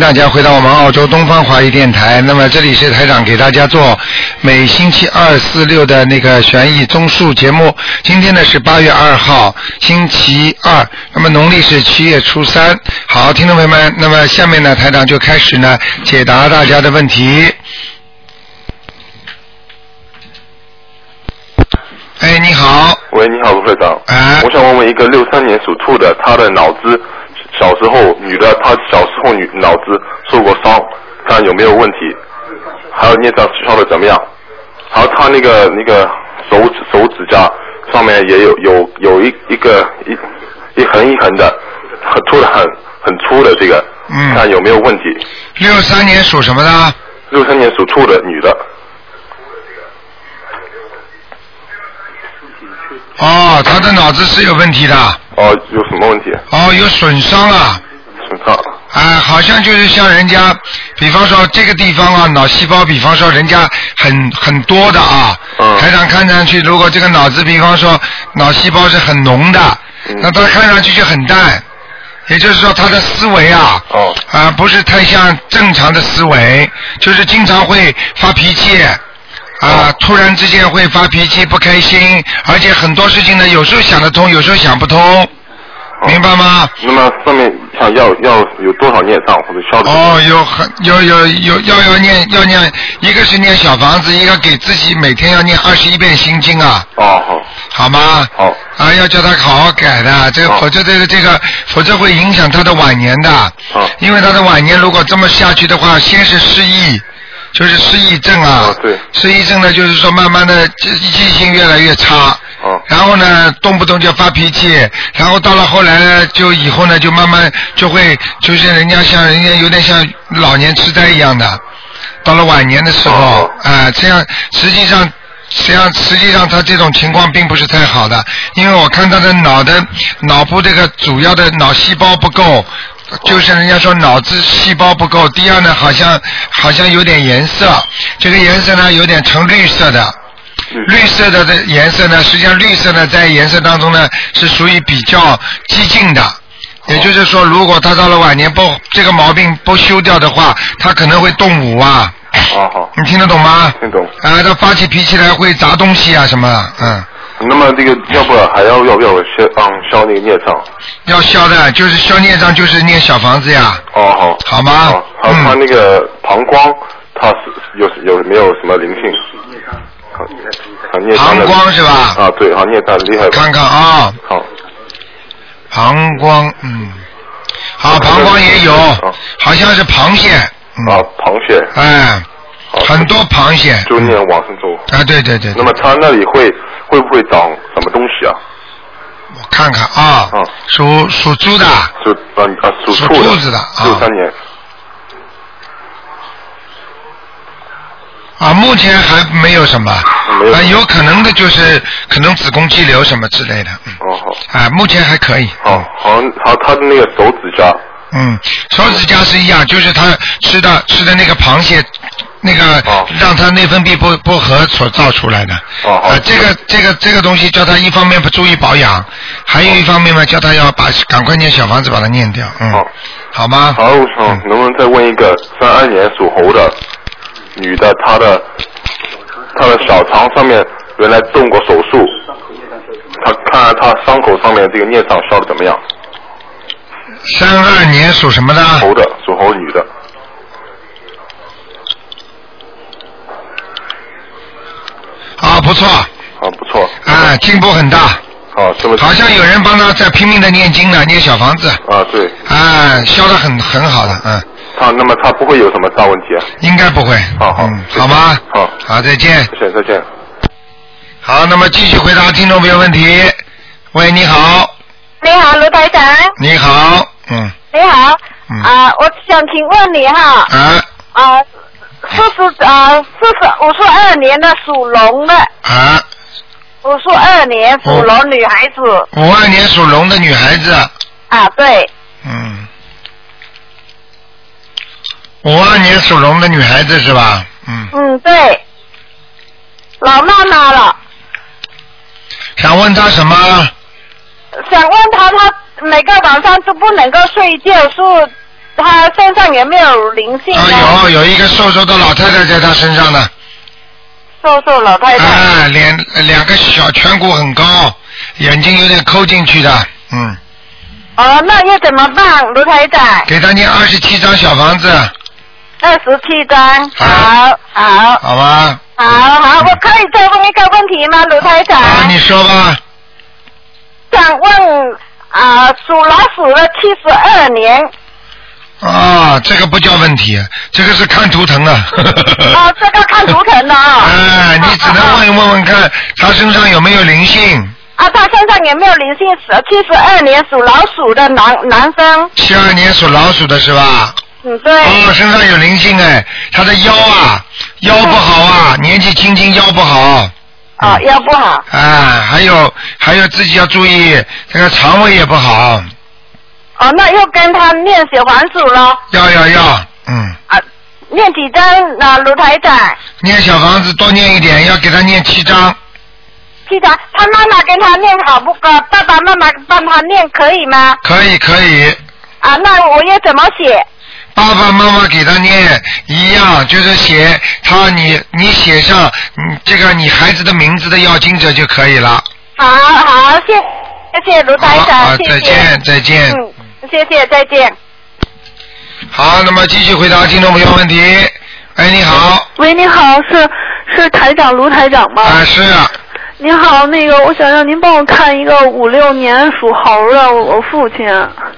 大家回到我们澳洲东方华语电台。那么这里是台长给大家做每星期二、四、六的那个悬疑综述节目。今天呢是八月二号，星期二，那么农历是七月初三。好，听众朋友们，那么下面呢台长就开始呢解答大家的问题。哎，你好，喂，你好，卢会长。哎我想问问一个六三年属兔的，他的脑子小时候女的，她小时候女脑子受过伤，看有没有问题，还有孽障消的怎么样？还有她那个那个手指手指甲上面也有有有一一个一一横一横的，很粗的很很粗的这个，嗯看有没有问题？六三年属什么的？六三年属兔的女的，哦，他的脑子是有问题的，哦，有什么问题？哦，有损伤啊。身上啊，好像就是像人家，比方说这个地方啊，脑细胞，比方说人家很很多的啊，嗯台长看上去，如果这个脑子，比方说脑细胞是很浓的，嗯那他看上去就很淡，也就是说他的思维啊，哦啊不是太像正常的思维，就是经常会发脾气。啊，突然之间会发脾气、不开心，而且很多事情呢，有时候想得通，有时候想不通，明白吗？那么上面想要要有多少孽障或者消的？哦，有很有有有要要念要念，一个是念小房子，一个给自己每天要念二十一遍心经啊，哦，好，好吗？好，啊，要叫他好好改的，这个否则这个这个，否则会影响他的晚年的。好因为他的晚年如果这么下去的话，先是失忆，就是失忆症啊。哦对失忆症呢，就是说慢慢的记记性越来越差。哦然后呢，动不动就发脾气，然后到了后来呢，就以后呢，就慢慢就会，就是人家像人家有点像老年痴呆一样的，到了晚年的时候，哦啊、这样实际上。实际上，实际上他这种情况并不是太好的，因为我看他的脑的脑部这个主要的脑细胞不够，就是人家说脑子细胞不够。第二呢，好像好像有点颜色，这个颜色呢有点呈绿色的，绿色的的颜色呢，实际上绿色呢在颜色当中呢是属于比较激进的。也就是说，如果他到了晚年不这个毛病不修掉的话，他可能会动武啊。哦好，你听得懂吗？听懂。啊，他发起脾气来会砸东西啊什么的，嗯，那么这个要不还要要不要消嗯消那个孽障？要消的，就是消孽障，就是念小房子呀，哦好。好吗好，还有他嗯那个膀胱，他是有有没有什么灵性？膀胱是吧？啊，对，好孽障厉害？看看啊，好，膀胱，嗯，好，膀胱也有哦，好像是螃蟹，啊嗯，，螃蟹，哎，很多螃蟹，就念往生咒。啊，对对对，那么他那里会会不会长什么东西啊？我看看啊嗯，属属猪的，属啊啊属属兔子的啊。六三年。啊，目前还没有什么，啊，有可能的就是可能子宫肌瘤什么之类的，嗯，哦好。啊，目前还可以，好，好，好，他的那个手指甲，嗯，手指甲是一样，就是他吃的吃的那个螃蟹，那个、哦让他内分泌不不和所造出来的。啊，这个这个这个东西叫他一方面不注意保养，还有一方面嘛，叫他要把赶快念小房子把它念掉，嗯，好好吗？好，我想能不能再问一个三二年属猴的女的，她的她的小肠上面原来动过手术，她看看她伤口上面这个孽障消的怎么样？三二年属什么的？猴的，属猴女的，啊，不错，啊，不错，啊，进步很大，好，这么好像有人帮他在拼命的念经呢，念小房子，啊，对，啊，消的很很好的，嗯，他那么他不会有什么大问题啊？应该不会，好好嗯，谢谢好吗？好好，再见。谢谢，再见。好，那么继续回答听众朋友问题。喂，你好，你好，卢台长。你好，嗯，你好。嗯啊、我想请问你哈，啊啊、四十啊四十五十二年的属龙的，啊，五十二年属龙女孩子、五二年属龙的女孩子，啊，对，嗯，五二年属龙的女孩子是吧？嗯，嗯对，老妈妈了，想问他什么？想问他，他每个晚上都不能够睡觉，是他身上有没有灵性？啊，有有一个瘦瘦的老太太在他身上呢，瘦瘦老太太。啊，脸两个小颧骨很高，眼睛有点抠进去的，嗯，哦，那要怎么办，卢台长？给他念二十七张小房子，二十七张，好，好，好吧？好，好，我可以再问一个问题吗，卢台长？啊，你说吧，想问啊，属老鼠的七十二年，啊，这个不叫问题，这个是看图腾的。啊，这个看图腾的啊。哎，你只能问问问看他身上有没有灵性。啊，他身上有没有灵性？七十二年属老鼠的男男生，七二年属老鼠的是吧？嗯，对。哦，身上有灵性哎，他的腰啊，腰不好啊，年纪轻轻腰不好。啊，腰不好。啊，还有还有自己要注意，这个肠胃也不好。哦，那又跟他念小黄鼠了。要要要，嗯，啊，念几张啊，卢台长？念小房子多念一点，要给他念七张。七张，他妈妈跟他念好不？呃，爸爸妈妈帮他念可以吗？可以可以，啊，那我要怎么写？爸爸妈妈给他念一样，就是写他你你写上嗯这个你孩子的名字的要经者就可以了。好好，谢谢谢卢台好，长，谢谢。再见再见。嗯，谢谢，再见。好，那么继续回答听众朋友问题。哎，你好，喂，你好，是是台长卢台长吗？啊是啊，您好，那个我想让您帮我看一个五六年属猴的我父亲。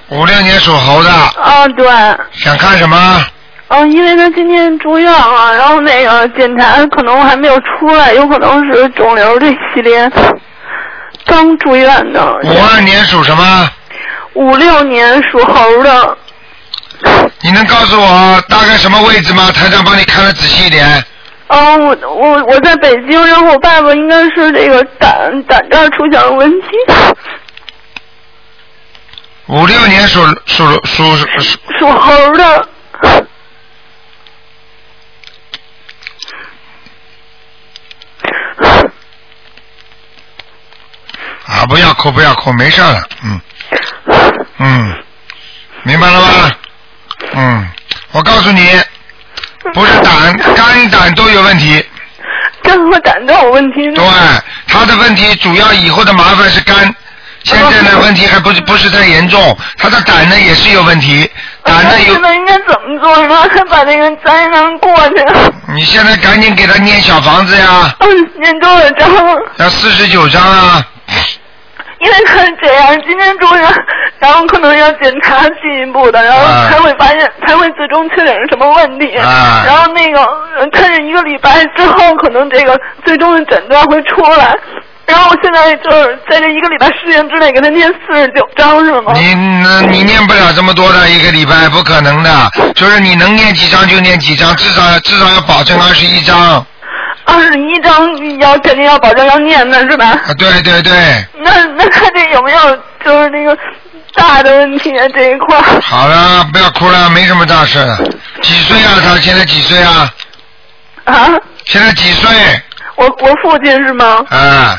五六年属猴的，啊，对，想看什么？嗯，因为他今天住院了，然后那个检查可能还没有出来，有可能是肿瘤这系列，刚住院的。五二年属什么？五六年属猴的，你能告诉我大概什么位置吗？台长帮你看的仔细一点。嗯，我我我在北京，然后我爸爸应该是这个胆胆这儿出现了问题。五六年属属属属属猴的，啊，不要哭不要哭，没事了，嗯嗯，明白了吗？嗯，我告诉你，不是胆，肝胆都有问题。肝和胆都有问题。对，他的问题主要以后的麻烦是肝，现在呢问题还不是不是太严重，他的胆呢也是有问题，胆呢有那现。在应该怎么做呢？还把那个灾难过去。你现在赶紧给他念小房子呀，嗯，念多少章？要四十九章啊。因为他是这样，今天住院，然后可能要检查进一步的，然后啊才会发现，才会最终确诊是什么问题。啊然后那个，呃他是一个礼拜之后，可能这个最终的诊断会出来。然后我现在就是在这一个礼拜时间之内给他念四十九章，是吗？你嗯你念不了这么多的一个礼拜，不可能的。就是你能念几张就念几张，至少至少要保证二十一张。二十一章要肯定要保证要念的是吧？啊，对对对，那那看这有没有就是那个大的问题啊这一块？好了，不要哭了，没什么大事了。几岁啊？他现在几岁啊？啊？现在几岁？我我父亲是吗？啊，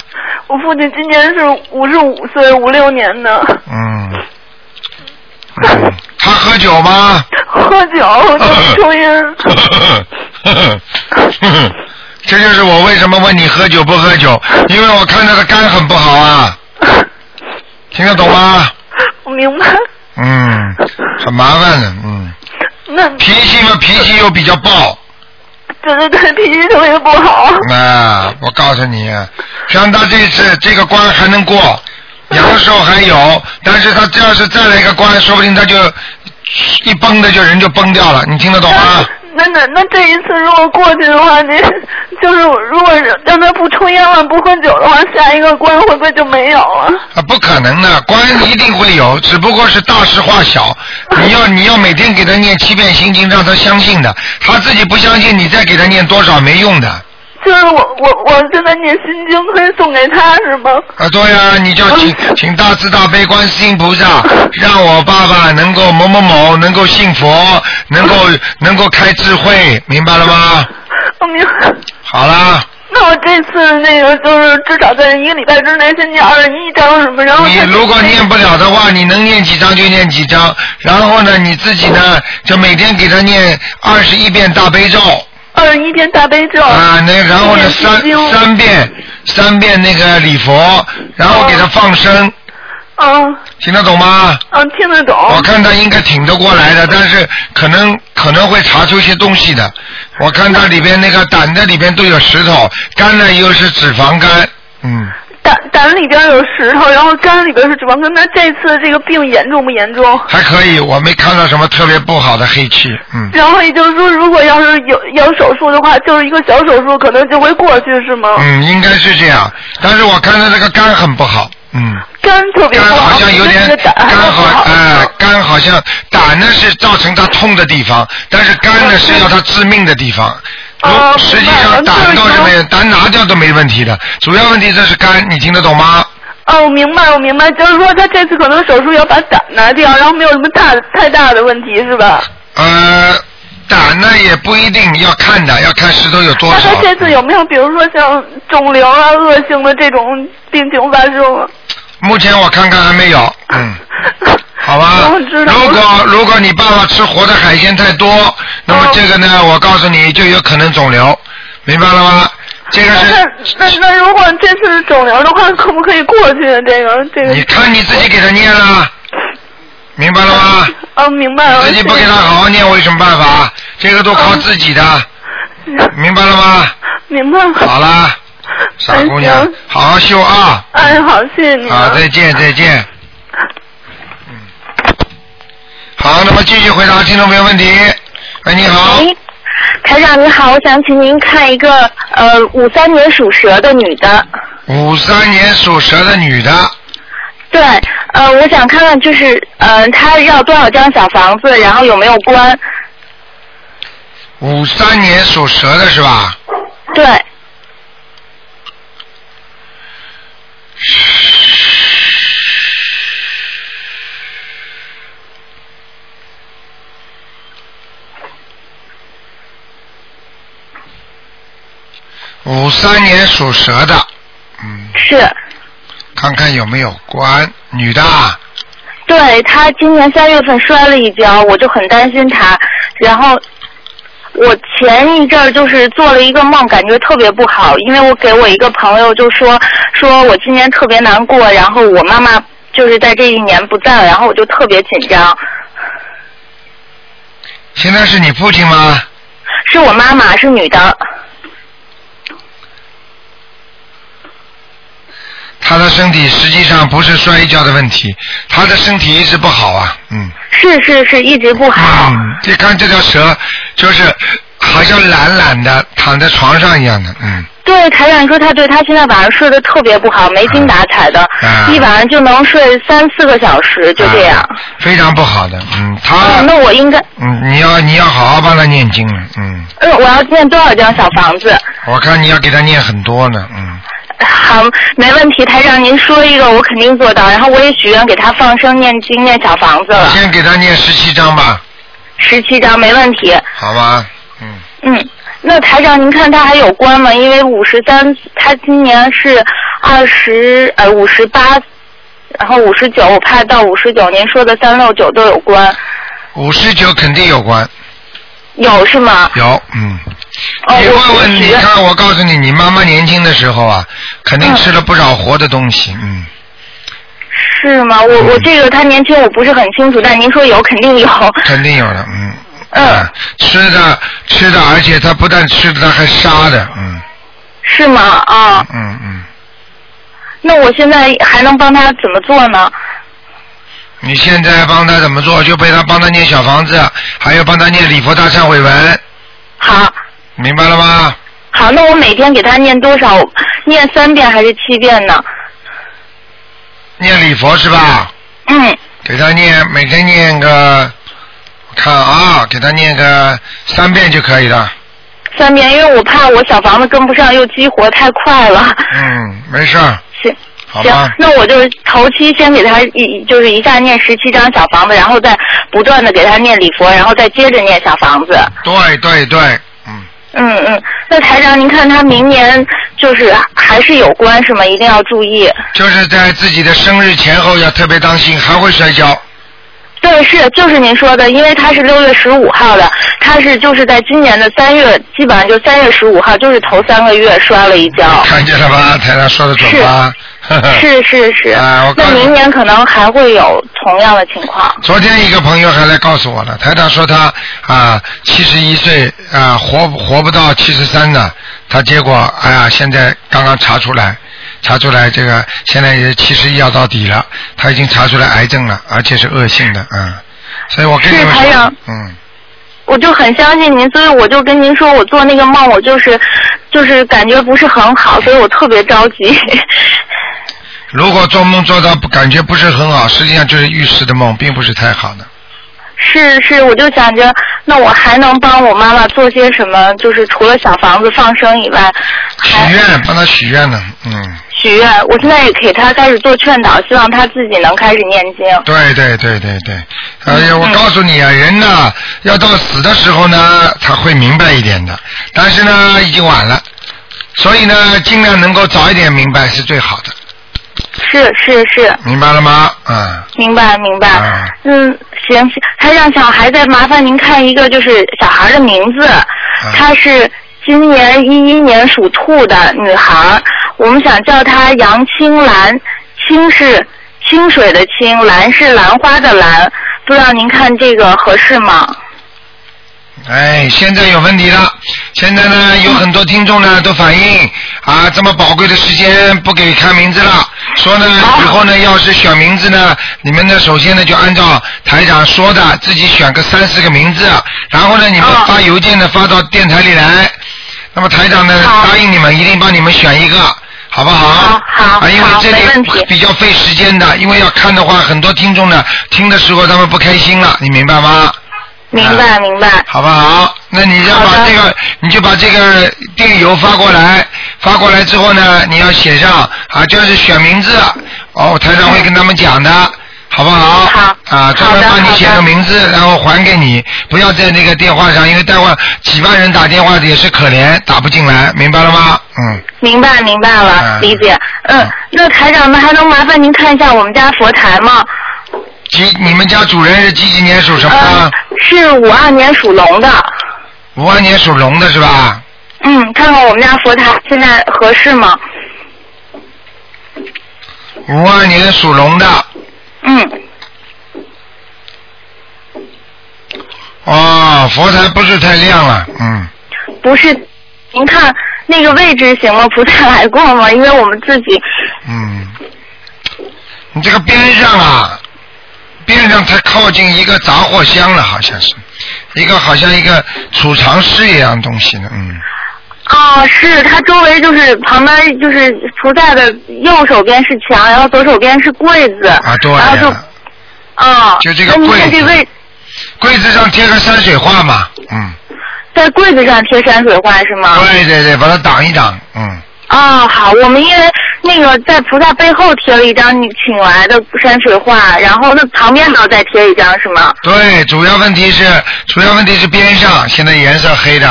我父亲今年是五十五岁，五六年的，嗯。嗯他喝酒吗？喝酒 抽烟。这就是我为什么问你喝酒不喝酒，因为我看他的肝很不好啊，听得懂吗？我明白。嗯，很麻烦的，嗯，那脾气嘛，脾气又比较暴，对对对，脾气特别不好。啊，我告诉你，像他这次这个关还能过，阳寿还有，但是他这要是再来一个关，说不定他就一崩的就人就崩掉了，你听得懂吗？那那那这一次如果过去的话，您就是如果是让他不抽烟了、不喝酒的话，下一个关会不会就没有了？啊，不可能的，关一定会有，只不过是大事化小。你要你要每天给他念七遍心经，让他相信的，他自己不相信，你再给他念多少没用的。就是我我我现在念心经可以送给他是吗？啊，对呀、你就请 请大慈大悲观世音菩萨，让我爸爸能够某某某能够信佛，能够能够开智慧，明白了吗？我明白。好啦，那我这次那个就是至少在一个礼拜之内先念二十一章什么，然后你如果念不了的话，你能念几章就念几章，然后呢，你自己呢就每天给他念二十一遍大悲咒。二十一遍大悲咒。啊，那然后呢三三遍三遍那个礼佛，然后给他放生，嗯听得懂吗？嗯听得懂。我看他应该挺得过来的，但是可能可能会查出一些东西的。我看他里边那个胆的里边都有石头，肝呢又是脂肪肝，嗯，胆胆里边有石头，然后肝里边是脂肪肝。那这次这个病严重不严重？还可以，我没看到什么特别不好的黑气，嗯。然后也就是说，如果要是有有手术的话，就是一个小手术，可能就会过去，是吗？嗯，应该是这样，但是我看到这个肝很不好，嗯，肝特别肝不好，好像有点肝好。哎、肝好像胆呢是造成他痛的地方，但是肝呢是要他致命的地方。实际上胆倒是没有，胆拿掉都没问题的，主要问题这是肝，你听得懂吗？哦，我明白，我明白，就是说他这次可能手术要把胆拿掉，然后没有什么大太大的问题，是吧？呃，胆呢也不一定要看的，要看石头有多那少他。这次有没有，比如说像肿瘤啊、恶性的这种病情发生啊？目前我看看还没有，嗯。好吧如果如果你爸爸吃活的海鲜太多，那么哦这个呢，我告诉你就有可能肿瘤，明白了吗？这个是那那如果这次肿瘤的话，可不可以过去？这个这个。你看你自己给他念了，明白了吗？哦，明白了。自己不给他好好念，我有什么办法？这个都靠自己的，明白了吗？明白了。好啦，傻姑娘好好修啊！哎，好，谢谢你。好，再见，再见。嗯，好，那么继续回答听众朋友问题。喂，你好，喂，台长你好，我想请您看一个呃五三年属蛇的女的。五三年属蛇的女的，对，呃，我想看看就是呃她要多少张小房子，然后有没有关？五三年属蛇的是吧？对，五三年属蛇的，嗯，是，看看有没有关，女的啊，对她今年三月份摔了一跤，我就很担心她，然后。我前一阵儿就是做了一个梦，感觉特别不好，因为我给我一个朋友就说说我今年特别难过，然后我妈妈就是在这一年不在了，然后我就特别紧张。现在是你父亲吗？是我妈妈，是女的。他的身体实际上不是摔一跤的问题，他的身体一直不好啊，嗯。是是是，一直不好。嗯，你看这条蛇，就是好像懒懒的躺在床上一样的，嗯。对，台长说他对他现在晚上睡得特别不好，没精打采的，啊一晚上就能睡三四个小时，就这样。啊非常不好的，嗯，他，嗯，那我应该，嗯，你要你要好好帮他念经了，嗯，呃，我要念多少张小房子？我看你要给他念很多呢，嗯，好，没问题，台长您说一个，我肯定做到。然后我也许愿给他放生、念经、念小房子了，先给他念十七章吧，十七章没问题。好吧，嗯，嗯，那台长您看他还有关吗？因为五十三，他今年是二十呃五十八，然后五十九，我怕到五十九，您说的三六九都有关，五十九肯定有关，有是吗？有，嗯。哦，你问问，你看，我告诉你，你妈妈年轻的时候啊，肯定嗯吃了不少活的东西，嗯，是吗？我我这个她年轻我不是很清楚，但您说有肯定有。肯定有的，嗯。嗯啊吃的吃的，而且他不但吃的，他还杀的，嗯是吗？啊，嗯嗯。那我现在还能帮他怎么做呢？你现在帮他怎么做？就陪他帮他念小房子，还有帮他念礼佛大忏悔文，好，明白了吗？好，那我每天给他念多少？念三遍还是七遍呢？念礼佛是吧？嗯，给他念，每天念个，我看啊，给他念个三遍就可以了。三遍，因为我怕我小房子跟不上，又激活太快了。嗯，没事儿，行。行，？那我就头期先给他一就是一下念十七张小房子，然后再不断的给他念礼佛，然后再接着念小房子。对对对，嗯，嗯嗯，那台长，您看他明年就是还是有关是吗？一定要注意。就是在自己的生日前后要特别当心，还会摔跤。对，是就是您说的，因为他是六月十五号的，他是就是在今年的三月，基本上就三月十五号，就是头三个月摔了一跤。看见了吧？台长说的准吧？是是是，啊我告诉那明年可能还会有同样的情况。昨天一个朋友还来告诉我了，台长说他啊七十一岁啊活活不到七十三呢，他结果哎呀现在刚刚查出来，查出来这个现在也七十一要到底了，他已经查出来癌症了，而且是恶性的，嗯，所以我跟你们说是台长，嗯，我就很相信您，所以我就跟您说，我做那个梦，我就是就是感觉不是很好，所以我特别着急。如果做梦做到不感觉不是很好，实际上就是预示的梦，并不是太好的。是是，我就想着，那我还能帮我妈妈做些什么？就是除了小房子放生以外，许愿帮他许愿呢，嗯，许愿。我现在也给她开始做劝导，希望她自己能开始念经。对对对对对，哎呀，嗯我告诉你啊，人呢要到死的时候呢，他会明白一点的，但是呢已经晚了，所以呢尽量能够早一点明白是最好的，是是是，明白了吗？嗯、明白明白。啊嗯，行行，还让小孩再麻烦您看一个，就是小孩的名字，她是今年一一年属兔的女孩，我们想叫她杨青兰，青是清水的清，兰是兰花的兰，不知道您看这个合适吗？哎，现在有问题了。现在呢，有很多听众呢都反映啊，这么宝贵的时间不给看名字了，说呢以后呢要是选名字呢，你们呢首先呢就按照台长说的，自己选个三四个名字，然后呢你们发邮件呢发到电台里来，那么台长呢答应你们一定帮你们选一个。好不好？好好啊，因为好这里比较费时间的，因为要看的话，很多听众呢听的时候他们不开心了，你明白吗？明白明白。好不好？那你要把这个，你就把这个电邮发过来，发过来之后呢，你要写上啊，就是选名字，哦，台长会跟他们讲的，好不好？好啊，专门帮你写个名字，然后还给你，不要在那个电话上，因为待会儿几万人打电话也是可怜，打不进来，明白了吗？嗯，明白明白了，嗯理解。嗯嗯，那台长，那还能麻烦您看一下我们家佛台吗？几你们家主人是几几年属什么是五二年属龙的。五二年属龙的是吧？嗯，看看我们家佛台现在合适吗？五二年属龙的，嗯，哦，佛台不是太亮了，嗯。不是，您看那个位置行吗？菩萨来过吗？因为我们自己嗯，你这个边上啊，边上太靠近一个杂货箱了，好像是。一个好像一个储藏室一样东西呢，嗯，啊，是它周围就是旁边就是菩萨的右手边是墙，然后左手边是柜子，啊对然后就呀，啊，就这个柜子。这位柜子上贴个山水画嘛，嗯，在柜子上贴山水画是吗？对对对，把它挡一挡，嗯，啊，好，我们因为那个在菩萨背后贴了一张你请来的山水画，然后那旁边还要再贴一张是吗？对，主要问题是主要问题是边上现在颜色黑的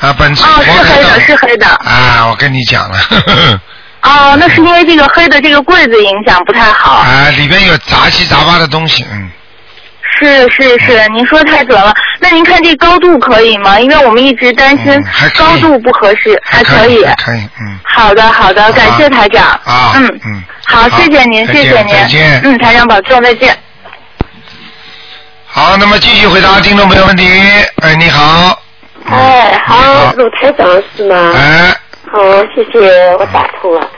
啊，本次哦，是黑的，是黑的。啊，我跟你讲了，呵呵哦，那是因为这个黑的这个柜子影响不太好。啊，里边有杂七杂八的东西，嗯。是是是，您说太准了。那您看这高度可以吗？因为我们一直担心高度不合适，还可以。可以，嗯。好的好的，感谢台长。啊嗯嗯好，谢谢您，谢谢您。再见嗯，台长保重，再见。好，那么继续回答听众朋友问题。哎，你好。哎，好，鲁台长是吗？哎，好，谢谢，我打通了。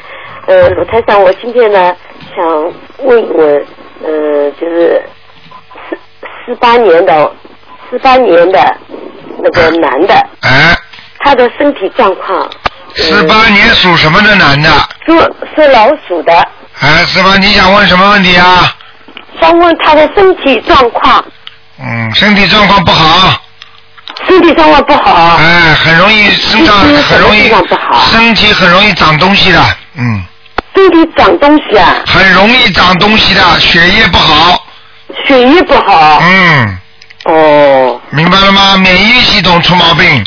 呃，鲁台长，我今天呢想问一问，呃，就是四四八年的四八年的那个男的，哎，他的身体状况。四八年属什么的男的？属是老鼠的，哎，四八，你想问什么问题啊？想问他的身体状况，嗯，身体状况不好，身体状况不好，哎，很容易身上嗯很容易身体很容易长东西的，嗯，身体长东西啊，很容易长东西的，血液不好，血液不好。嗯，哦，明白了吗？免疫系统出毛病，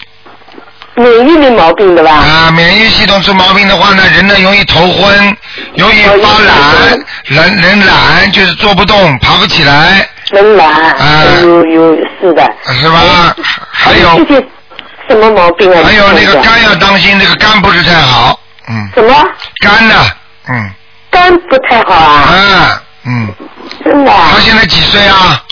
免疫没毛病的吧？啊，免疫系统出毛病的话呢，人呢容易头昏，容易发懒，人人懒就是坐不动，爬不起来，人懒，啊有有是的。是吧？还有这些什么毛病啊？还有那个肝要当心，那个肝不是太好，嗯，什么肝呢，嗯，肝不太好啊？啊，嗯，真的啊他？现在几岁啊？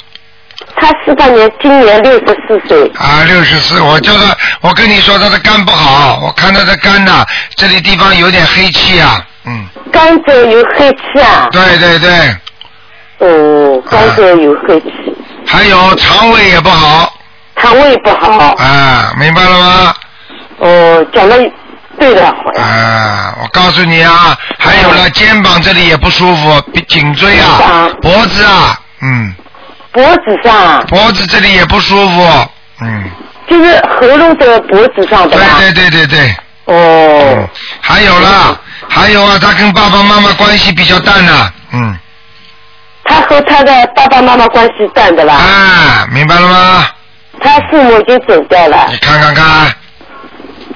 他四八年，今年六十四岁。啊，六十四，我就是，我跟你说他的肝不好，我看他的肝呐、这里地方有点黑气啊，嗯，肝脏有黑气啊？对对对，哦，肝脏有黑气，还有肠胃也不好，肠胃不好。啊，明白了吗？哦，讲的对的，啊，我告诉你啊，还有了肩膀这里也不舒服，比颈椎啊啊，脖子啊，嗯，脖子上，脖子这里也不舒服，嗯，就是喉咙的脖子上的对吧？对对对对，哦。嗯，，还有啦，还有啊，他跟爸爸妈妈关系比较淡呐、嗯，他和他的爸爸妈妈关系淡的啦。啊，明白了吗？他父母已经走掉了。你，看看看，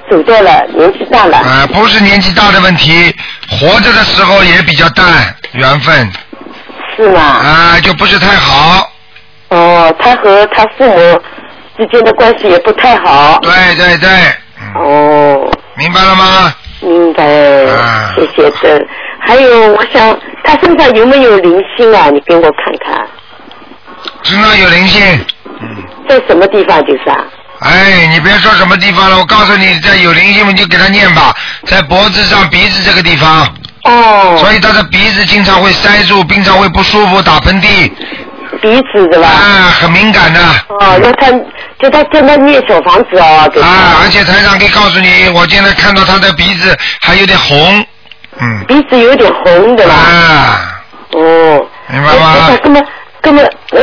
走掉了，年纪大了。啊，不是年纪大的问题，活着的时候也比较淡，缘分是吗？啊，就不是太好，哦，他和他父母之间的关系也不太好。对对对，嗯，哦，明白了吗？明白，啊谢谢的。还有，我想他身上有没有灵性啊？你给我看看，身上有灵性，嗯。在什么地方就是啊？哎，你别说什么地方了，我告诉你，在有灵性你就给他念吧，在脖子上、鼻子这个地方，哦，所以他的鼻子经常会塞住，经常会不舒服，打喷嚏，鼻子是吧？啊，很敏感的。哦，那他就他叫他念小房子哦，给。啊，而且台长可以告诉你，我现在看到他的鼻子还有点红，嗯，鼻子有点红对吧？啊，哦。明白吗哎那么，那么，呃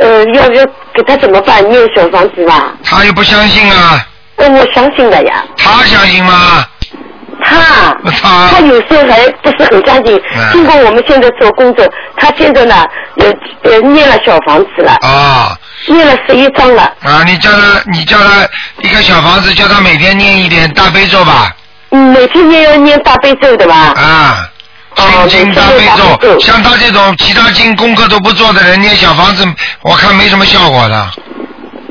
呃，要要给他怎么办？念小房子吧？他又不相信啊，呃，我相信的呀。他相信吗？他他他有时候还不是很相信嗯。经过我们现在做工作，他现在呢，呃呃，念了小房子了，啊念了十一章了。啊，你叫他，你叫他一个小房子，叫他每天念一点大悲咒吧，嗯，每天念要念大悲咒的吧？啊。哦心经大悲咒，像他这种其他经功课都不做的人念小房子，我看没什么效果的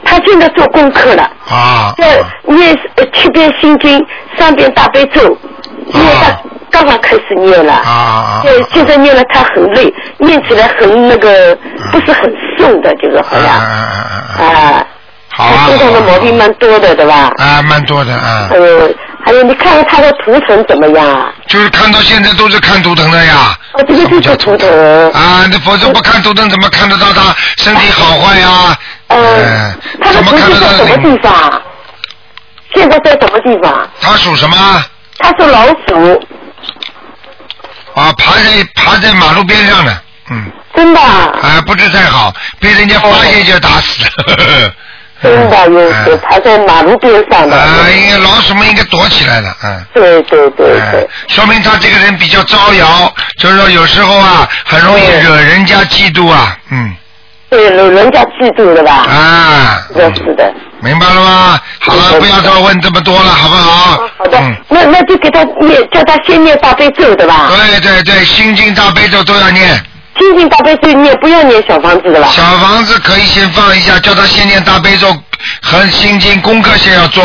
他现在做功课了，啊。要念呃七遍心经，三遍大悲咒，念他刚刚开始念了。啊啊！对，现在念了他很累，念起来很那个，不是很顺的，就是好像啊啊啊啊！啊。好啊，他身上的毛病蛮多的，对吧？啊，蛮多的啊，呃，还有你看看他的图腾怎么样啊？就是看到现在都是看图腾的呀。哦，这个就是图腾。啊，那否则不看图腾怎么看得到他身体好坏呀？嗯，他的怎么图腾看得到在什么地方啊？现在在什么地方？他属什么？他是老鼠，啊，爬在爬在马路边上的，嗯，真的啊，啊，不是太好，被人家发现就打死了。真的有嗯有爬在马路边上的。啊，应该老鼠们应该躲起来了，嗯。对对对哎对，说明他这个人比较招摇，就是说有时候啊，很容易惹人家嫉妒啊，嗯，对惹人家嫉妒的吧？啊，是的，是的。明白了吗？好了，不要再问这么多了，好不好？哦好的嗯，，那那就给他念，叫他先念大悲咒的吧？对对对，心经大悲咒都要念，心经大悲咒你也，不要念小房子的吧？小房子可以先放一下，叫他先念大悲咒和心经，功课先要做。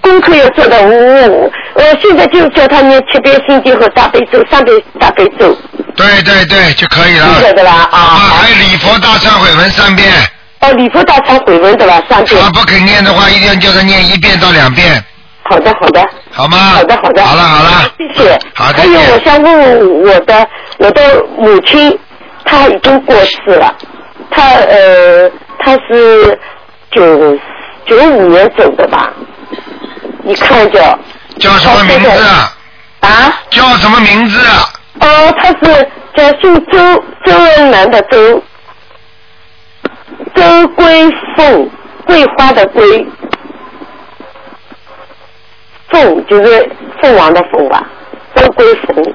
功课要做的，我我呃现在就叫他念七遍心经和大悲咒，三遍大悲咒，对对对，就可以了。记得的吧？啊，啊，还有礼佛大忏悔文三遍，哦，礼佛大忏悔文对吧？三遍他。不肯念的话，一定要叫他念一遍到两遍，好的，好的。好吗？好的，好的。好了好了，谢谢。好，的还有，我想问问我的我的母亲，她已经过世了，他呃，他是九九五年走的吧？你看着叫什么名字啊？啊？叫什么名字啊？哦，他是叫姓周，周恩来的周，周桂凤，桂花的桂，凤就是凤凰的凤吧，周桂凤。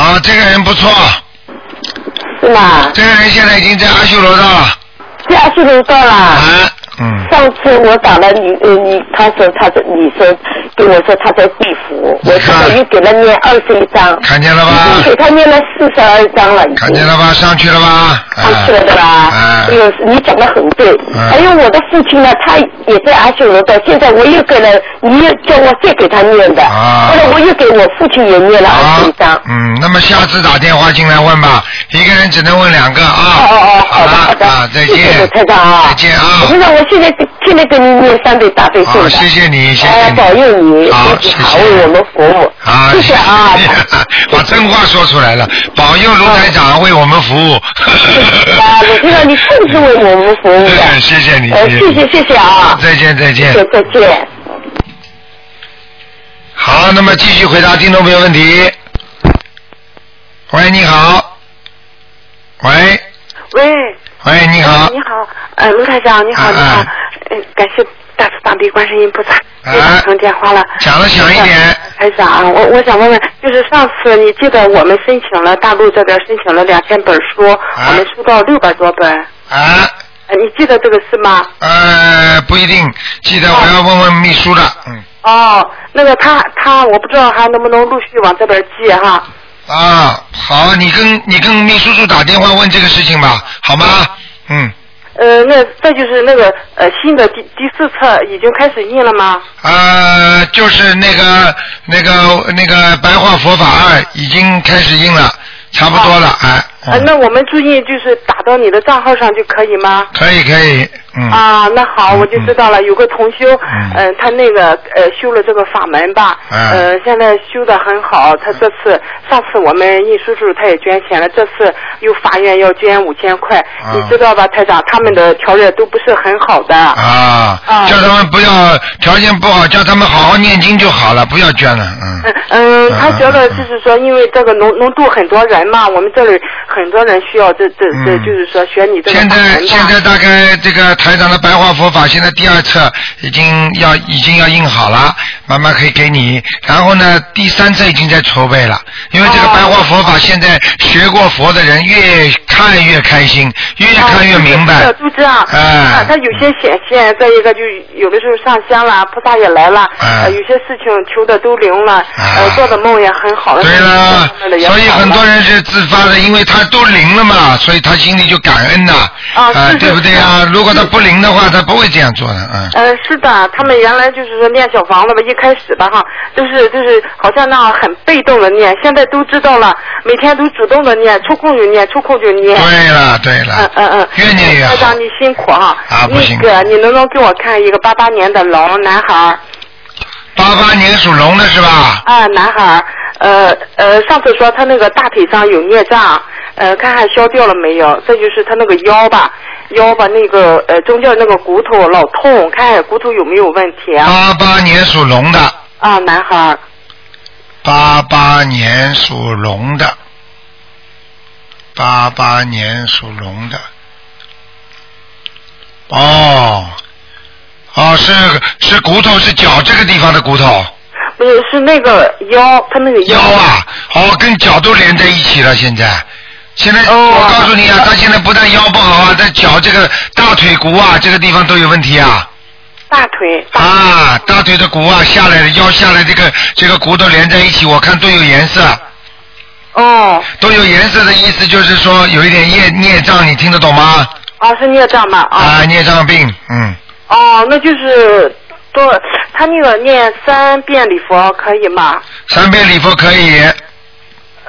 好，这个人不错，是吗？这个人现在已经在阿修罗道了。在阿修罗道了。啊，嗯。上次我打了你，呃，你他说他在，你说跟我说他在地府，我现在又给他念二十一章，看见了已经吧？给他念了四十二章了，看见了吧？上去了吧？上去了对吧？啊哎呦，你讲的很对。还有我的父亲呢，他也在阿修罗道，现在我又给了，你又叫我再给他念的，啊后来我又给我父亲也念了二十一章。嗯，那么下次打电话进来问吧，一个人只能问两个啊。哦哦哦，好的好的，啊，再谢谢见卢。台长啊，再见啊卢台长，我现在现在给你念三倍大悲咒好，的，谢谢你，谢谢。保佑你好。为我们服务。啊，谢谢啊。把真话说出来了，保佑卢台长为我们服务。啊，卢台长，你真是为我们服务的。谢谢你，呃，谢谢谢谢啊。再见再见再见。好，那么继续回答听众朋友问题。喂，你好。喂，喂，喂，你好哎。你好，呃，卢台长，你好，哎你好哎，嗯，感谢大慈大悲观世音菩萨，哎又打通电话了。讲的响一点。台长，我我想问问，就是上次你记得我们申请了大陆这边申请了两千本书，我们收到六百多本，啊，呃你记得这个事吗？呃，不一定，记得我要问问秘书的，嗯，哦，那个他他我不知道还能不能陆续往这边寄哈。啊，好，你跟你跟秘书处打电话问这个事情吧，好吗？嗯，呃，那再就是那个呃新的第第四册已经开始印了吗？呃，就是那个那个那个白话佛法二已经开始印了，差不多了，哎，呃，那我们注意就是打到你的账号上就可以吗？可以可以，嗯，啊，那好，我就知道了。有个同修，嗯呃，他那个呃修了这个法门吧，嗯呃，现在修的很好。他这次上次我们印叔叔他也捐钱了，这次又法院要捐五千块，啊你知道吧，台长？他们的条件都不是很好的。啊，啊叫他们不要条件不好，叫他们好好念经就好了，不要捐了，嗯。嗯，他嗯觉得嗯就是说，因为这个农农度很多人嘛，我们这里很多人需要这这这，嗯就是说学你这个现在现在大概这个台长的白话佛法，现在第二册已经要已经要印好了，慢慢可以给你。然后呢，第三册已经在筹备了，因为这个白话佛法现在学过佛的人越看越开心，越看越明白。啊、都这样。哎啊，他有些显现，再一个就有的时候上香了，菩萨也来了，啊呃，有些事情求的都灵了，呃，做的梦也很好了。对了所以很多人是自发的，因为他都灵了嘛，所以他心里就感恩呐，啊对不对啊？如果他不灵的话，他不会这样做的，嗯。呃，是的，他们原来就是说念小房子吧，一开始吧哈，就是就是好像那样很被动的念，现在都知道了，每天都主动的念，抽空就念，抽空就念。对了对了，嗯嗯嗯，越念越好台长你辛苦哈。啊不辛苦那个你能不能给我看一个八八年的龙男孩？八八年属龙的是吧？啊，男孩，呃呃，上次说他那个大腿上有孽障，呃，看看消掉了没有？再就是他那个腰吧，腰吧那个呃中间那个骨头老痛，看看骨头有没有问题啊？八八年属龙的，啊，男孩儿，八八年属龙的，八八年属龙的。哦，哦，是是骨头，是脚这个地方的骨头。不是是那个腰，他那个腰啊，哦，跟脚都连在一起了。现在，现在、哦我告诉你啊，他现在不但腰不好啊，在脚这个大腿骨啊这个地方都有问题啊。大腿，大啊，大腿的骨啊下来的，腰下来这个这个骨头连在一起，我看都有颜色。哦，都有颜色的意思就是说有一点孽孽障，你听得懂吗？啊是孽障吧？啊，啊，孽障病，嗯，哦，那就是多，他那个念三遍礼佛可以吗？三遍礼佛可以，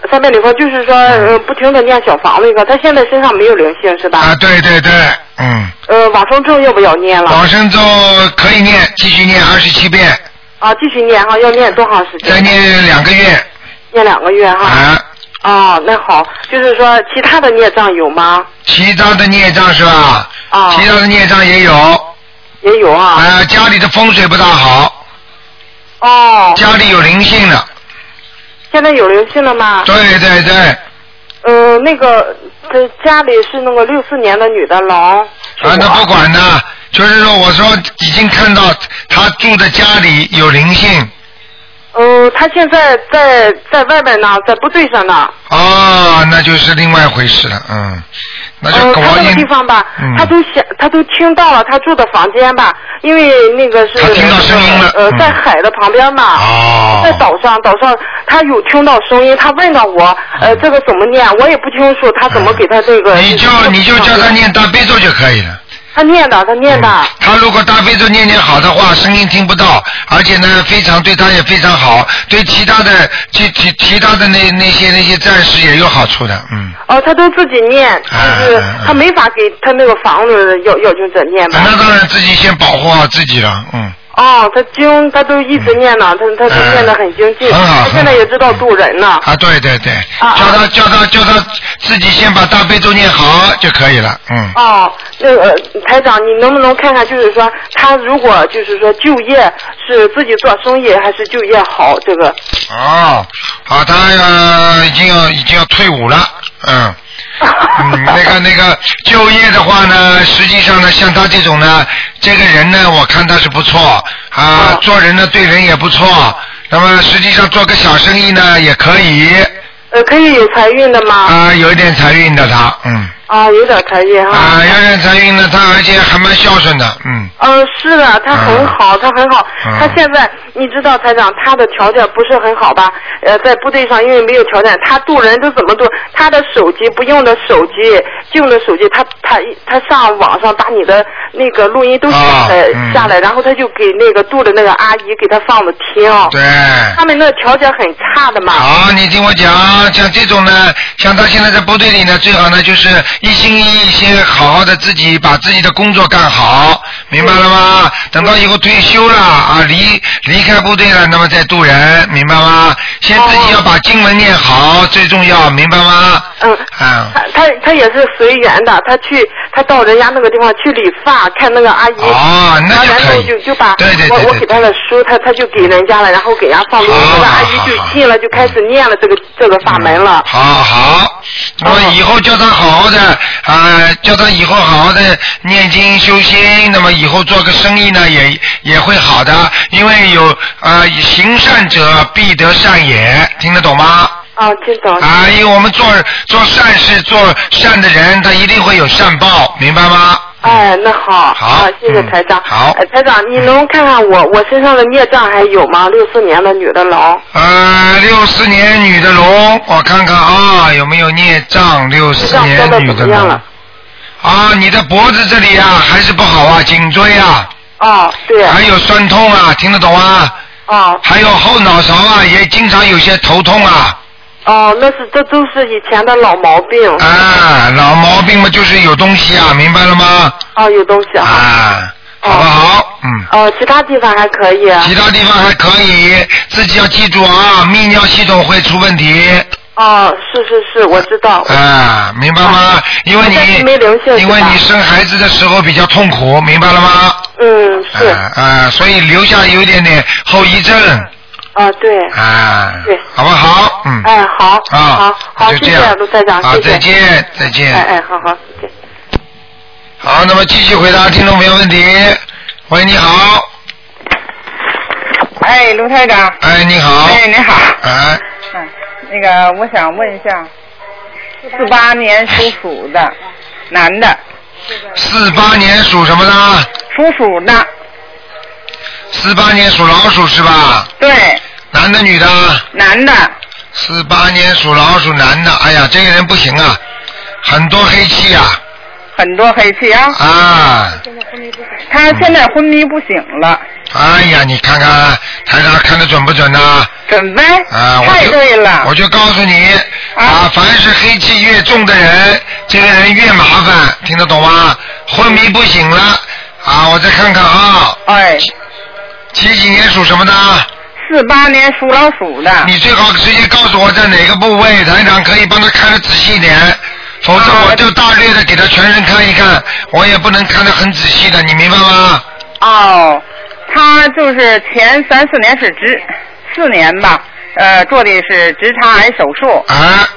三遍礼佛就是说，呃，不停的念小房子一个，他现在身上没有灵性是吧？啊，对对对，嗯，呃，往生咒要不要念了？往生咒可以念，继续念二十七遍，啊，继续念哈，要念多长时间？再念两个月，念两个月哈。啊，哦，那好，就是说其他的孽障有吗？其他的孽障是吧？啊其他的孽障也有，也有啊。啊，家里的风水不大好，哦，家里有灵性的，现在有灵性了吗？对对对，呃，那个，这家里是那个六四年的女的龙。啊，那不管呢，就是说我说已经看到她住的家里有灵性，嗯，她现在在在外边呢，在部队上呢。啊，那就是另外一回事了，嗯，那就嗯，他那个地方吧，嗯。他都想，他都听到了，他住的房间吧，因为那个是他听到声音了呃，嗯。在海的旁边嘛，哦。在岛上，岛上他有听到声音，他问到我，呃，这个怎么念，我也不清楚，他怎么给他这个，嗯你就你就叫他念大悲咒就可以了。他念的，他念的，他如果大悲咒念念好的话，声音听不到，而且呢，非常对他也非常好，对其他的其其其他的那那些那些战士也有好处的，嗯。哦，他都自己念，就是他没法给他那个房子要要求者念吧。那当然自己先保护好自己了，嗯。哦，他经他都一直念呢，他他他念得很精进，很好他现在也知道渡人呢。啊，对对对，啊叫他叫他叫他自己先把大悲咒念好就可以了，嗯。哦，那个呃台长，你能不能看看，就是说他如果就是说就业是自己做生意还是就业好？这个哦，好，他要已经要已经要退伍了，嗯。嗯，那个 那个就业的话呢，实际上呢，像他这种呢，这个人呢，我看他是不错啊，做人呢对人也不错。那么实际上做个小生意呢也可以呃可以有财运的吗？啊，有一点财运的他，嗯啊，有点财运哈。啊，有点财运呢他，而且还蛮孝顺的，嗯嗯，是的，他很好，他很好。嗯他现在你知道，台长他的条件不是很好吧？呃，在部队上因为没有条件，他渡人都怎么渡？他的手机不用的手机，旧的手机，他他他上网上把你的那个录音都下来、嗯下来，然后他就给那个渡的那个阿姨给他放着听。对。他们那条件很差的嘛。好，你听我讲，像这种呢，像他现在在部队里呢，最好呢就是一心一意先好好的自己把自己的工作干好，明白了吗？等到以后退休了啊，离离开部队了，那么再渡人，明白吗？先自己要把经文念好，最重要，明白吗？嗯，啊，他他他也是随缘的，他去他到人家那个地方去理发，看那个阿姨，哦那就然后就就把对对我我给他的书，他他就给人家了，然后给人家放那个阿姨就信了，就开始念了这个这个法门了。好好，那么以后叫他好好的啊、叫他以后好好的念经修心，那么以后做个生意呢，也也会好的，因为有呃行善者必得善也，听得懂吗？啊，听懂。啊，因为我们做做善事、做善的人，他一定会有善报，明白吗？哎，那好，好啊，谢谢嗯台长。好呃台长，你能看看我我身上的孽障还有吗？六四年的女的龙。呃，六四年女的龙，我看看啊，有没有孽障？六四年女的龙。啊，你的脖子这里啊还是不好啊，颈椎啊，哦，对。还有酸痛啊，听得懂啊？哦还有后脑勺啊，也经常有些头痛啊。哦，那是这都是以前的老毛病。啊，老毛病嘛，就是有东西啊，明白了吗？哦，有东西啊。啊，好不好？嗯。哦，其他地方还可以。其他地方还可以，自己要记住啊，泌尿系统会出问题。哦，是是是，我知道。啊，明白吗？因为你因为你生孩子的时候比较痛苦，明白了吗？嗯，是。啊啊，所以留下有一点点后遗症啊，对。啊，对好不好？嗯。哎，好。啊，好，好，谢就这样谢卢台长，好，谢谢。再见，再见。哎哎，好好，再见。好，那么继续回答听众朋友问题。喂，你好。哎，卢台长。哎，你好。哎，你好。哎，嗯，那个我想问一下，四八年属鼠的男的，四八年属什么的？属鼠的，四八年属老鼠是吧？对，男的女的？男的。四八年属老鼠男的，哎呀，这个人不行啊，很多黑气啊。很多黑气啊。啊。他现在昏迷不醒了。哎呀，你看看台上看的准不准呐、准呗。啊？我太对了。我就告诉你啊，凡是黑气越重的人，这个人越麻烦，听得懂吗？昏迷不醒了啊！我再看看啊。哎。几几年属什么的？四八年属老鼠的。你最好直接告诉我在哪个部位，台长可以帮他看的仔细一点，否则我就大略的给他全身看一看，我也不能看得很仔细的，你明白吗？哦，他就是前三四年是直四年吧，呃，做的是直肠癌手术。啊。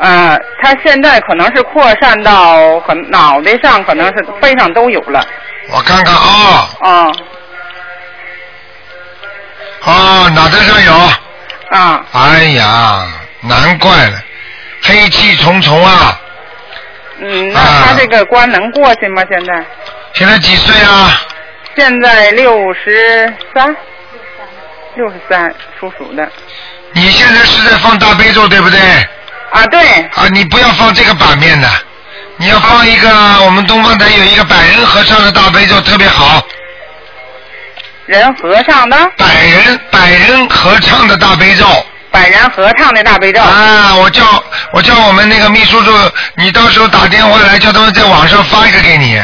嗯，他现在可能是扩散到很脑袋上，可能是背上都有了。我看看啊、哦。哦，脑袋上有。啊。哎呀，难怪了，黑气重重啊！嗯，那他这个关能过去吗？现在？现在几岁啊？现在六十三，六十三，属鼠的。你现在是在放大悲咒对不对？啊，对。啊，你不要放这个版面的，你要放一个我们东方台有一个百人合唱的大悲咒，特别好。人合唱的。百人百人合唱的大悲咒。百人合唱的大悲咒。啊，我叫我叫我们那个秘书处，你到时候打电话来，叫他们在网上发一个给你。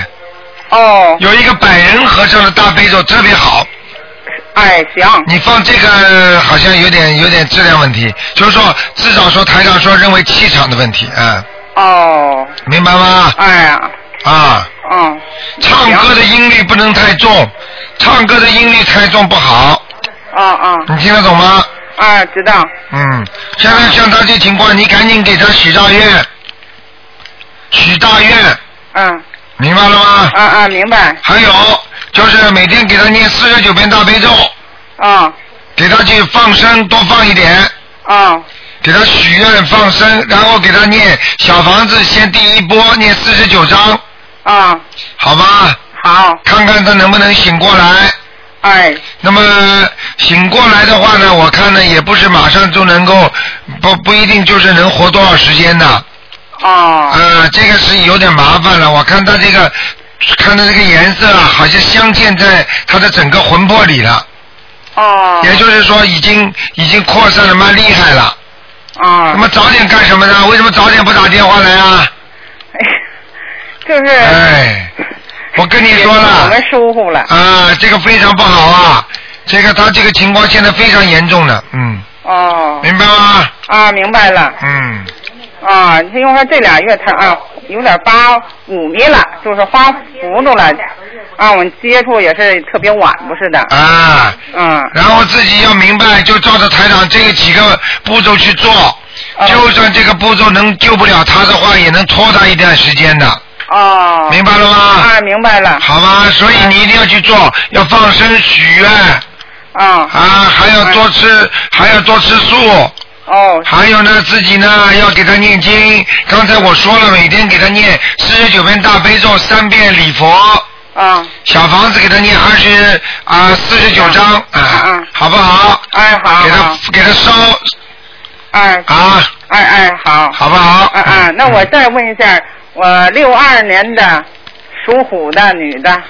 哦。有一个百人合唱的大悲咒特别好。哎，行。你放这个好像有点有点质量问题，就是说至少说台上说认为气场的问题，嗯。哦。明白吗？哎呀。啊。嗯。唱歌的音律不能太重，唱歌的音律太重不好。啊啊。你听得懂吗？啊，知道。嗯，现在像他这情况，你赶紧给他许大愿，许大愿。嗯。明白了吗？啊啊，明白。还有就是每天给他念四十九遍大悲咒。啊。给他去放生，多放一点。啊。给他许愿放生，然后给他念小房子，先第一波念四十九章。啊。好吧。好。看看他能不能醒过来。哎。那么醒过来的话呢，我看呢也不是马上就能够，不不一定就是能活多少时间的。哦。呃，这个是有点麻烦了。我看他这个，看他这个颜色啊，好像镶嵌在他的整个魂魄里了。哦。也就是说，已经已经扩散的蛮厉害了。啊。那么早点干什么呢？为什么早点不打电话来啊？哎 就是。哎，我跟你说了。我们疏忽了。啊，这个非常不好啊！这个他这个情况现在非常严重的，嗯。哦。明白吗？啊，明白了。嗯。啊，因为他这俩月他啊有点发五迷了，就是发糊涂了。啊，我们接触也是特别晚，不是的。啊。嗯。然后自己要明白，就照着台长这个几个步骤去做，哦就算这个步骤能救不了他的话，也能拖他一段时间的。哦。明白了吗？啊，明白了。好吧，所以你一定要去做，要放生许愿。啊。啊，还要多吃，还要多吃素。哦。还有呢，自己呢要给他念经。刚才我说了，每天给他念四十九遍大悲咒，三遍礼佛。啊。小房子给他念二十啊四十九章啊，好不好？哎，好。给他给他烧。哎。啊。哎哎，好。好不好？啊啊，那我再问一下，我六二年的属虎的女的。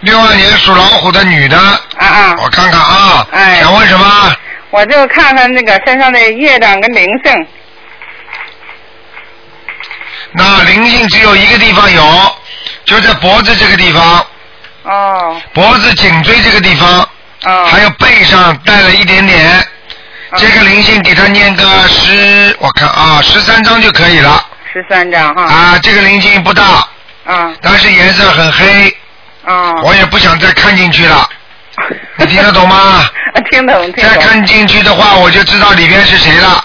六二年属老虎的女的。啊啊。我看看啊。哎。想问什么？我就看看那个身上的业障跟灵性。那灵性只有一个地方有，就在脖子这个地方。哦。脖子、颈椎这个地方。哦。还有背上带了一点点。这个灵性给他念个十，我看啊，十三章就可以了。十三张哈。啊，这个灵性不大。啊。但是颜色很黑。啊。我也不想再看进去了。你听得懂吗？听懂，听懂。再看进去的话，我就知道里边是谁了。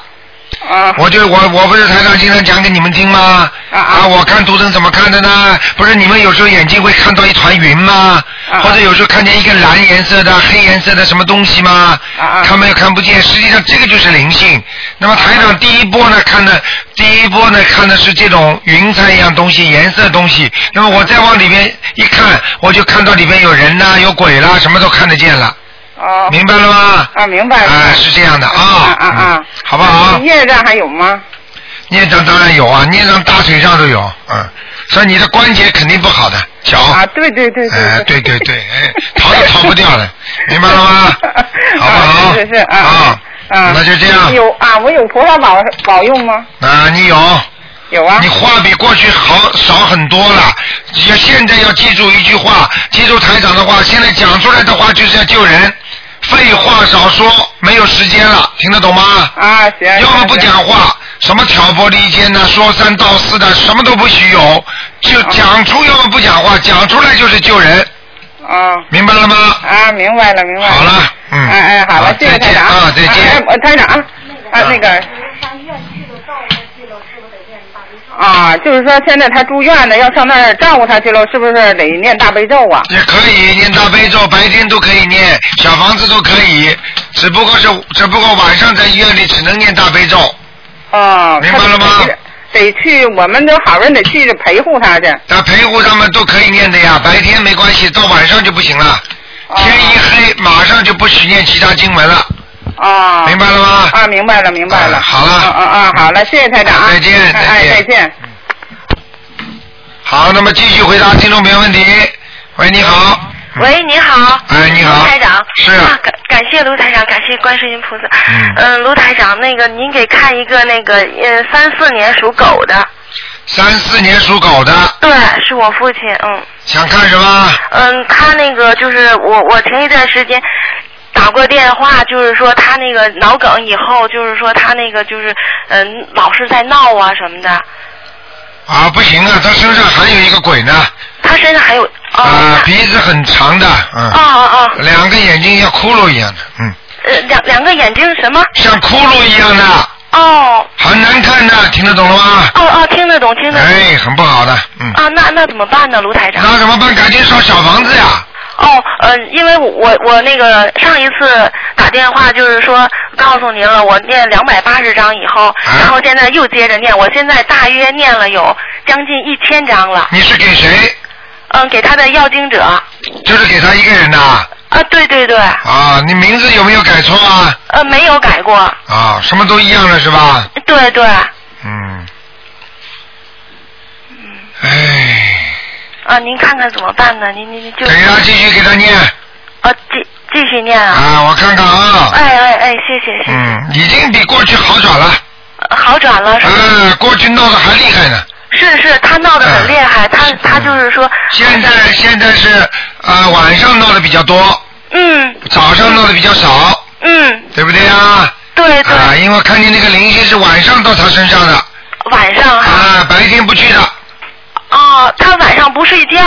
啊。我就我我不是台长经常讲给你们听吗？啊啊！我看图腾怎么看的呢？不是你们有时候眼睛会看到一团云吗？啊或者有时候看见一个蓝颜色的、黑颜色的什么东西吗？啊他们又看不见，实际上这个就是灵性。那么台长第一波呢看的，第一波呢看的是这种云彩一样东西、颜色东西。那么我再往里边一看，我就看到里边有人呐、有鬼啦，什么都看得见了。哦。明白了吗？啊，明白了。啊，是这样的啊。啊啊啊！好不好？业障还有吗？孽障当然有啊，孽障大腿上都有，嗯，所以你的关节肯定不好的，脚。啊，对对对对。哎，对对对，哎，逃都逃不掉的，明白了吗？好不好？是是是啊啊啊！那就这样有啊，我有菩萨保保佑吗？啊，你有。有啊。你话比过去好少很多了，要现在要记住一句话，记住台长的话，现在讲出来的话就是要救人。废话少说，没有时间了，听得懂吗？啊，行。要么不讲话，什么挑拨离间的、说三道四的，什么都不许有，就讲出，要么不讲话，讲出来就是救人。啊。明白了吗？啊，明白了，明白了。好了，嗯。哎哎，好了，谢谢台长啊，再见。哎，我台长啊，啊那个。啊，就是说现在他住院呢，要上那儿照顾他去了，是不是得念大悲咒啊？也可以念大悲咒，白天都可以念，小房子都可以，只不过是只不过晚上在医院里只能念大悲咒。哦，明白了吗得？得去，我们都好人得去陪护他去。那陪护他们都可以念的呀，白天没关系，到晚上就不行了。天一黑，马上就不许念其他经文了。啊，明白了吗？啊，明白了，明白了。啊好了啊啊啊，好了，谢谢台长啊。再见哎哎，再见再见。好，那么继续回答听众朋友问题。喂，你好。喂，你好。哎你好卢台长。是啊，感感谢卢台长，感谢观世音菩萨。嗯嗯，卢台长，那个您给看一个那个呃三四年属狗的，三四年属狗的，对，是我父亲，嗯想看什么？嗯，他那个就是我我前一段时间。打过电话，就是说他那个脑梗以后，就是说他那个就是嗯、老是在闹啊什么的，啊，不行啊，他身上还有一个鬼呢。他身上还有哦啊，鼻子很长的，嗯。啊啊啊，两个眼睛像骷髅一样的，嗯，呃两两个眼睛什么？像骷髅一样的，哦很难看的，听得懂了吗？哦哦，听得懂听得懂。哎，很不好的，嗯。啊，那那怎么办呢，卢台长？那怎么办？赶紧烧小房子呀！哦，呃，因为我我那个上一次打电话就是说告诉您了，我念两百八十章以后，啊然后现在又接着念，我现在大约念了有将近一千章了。你是给谁？嗯，给他的要经者。就是给他一个人的。啊，对对对，啊，你名字有没有改错啊？呃，没有改过。啊，什么都一样了是吧？对对，嗯。哎，啊，您看看怎么办呢？您您您就给他继续给他念。啊，继继续念啊。啊，我看看啊，哎哎哎，谢谢谢谢，嗯，已经比过去好转了，呃好转了是吧？嗯，过去闹得还厉害呢。是是，他闹得很厉害，他他就是说，现在现在是呃、晚上闹得比较多，嗯。早上闹得比较少，嗯，对不对啊？对对，啊，因为看见那个灵性是晚上到他身上的，晚上哈，啊，白天不去的，哦，他晚上不睡觉，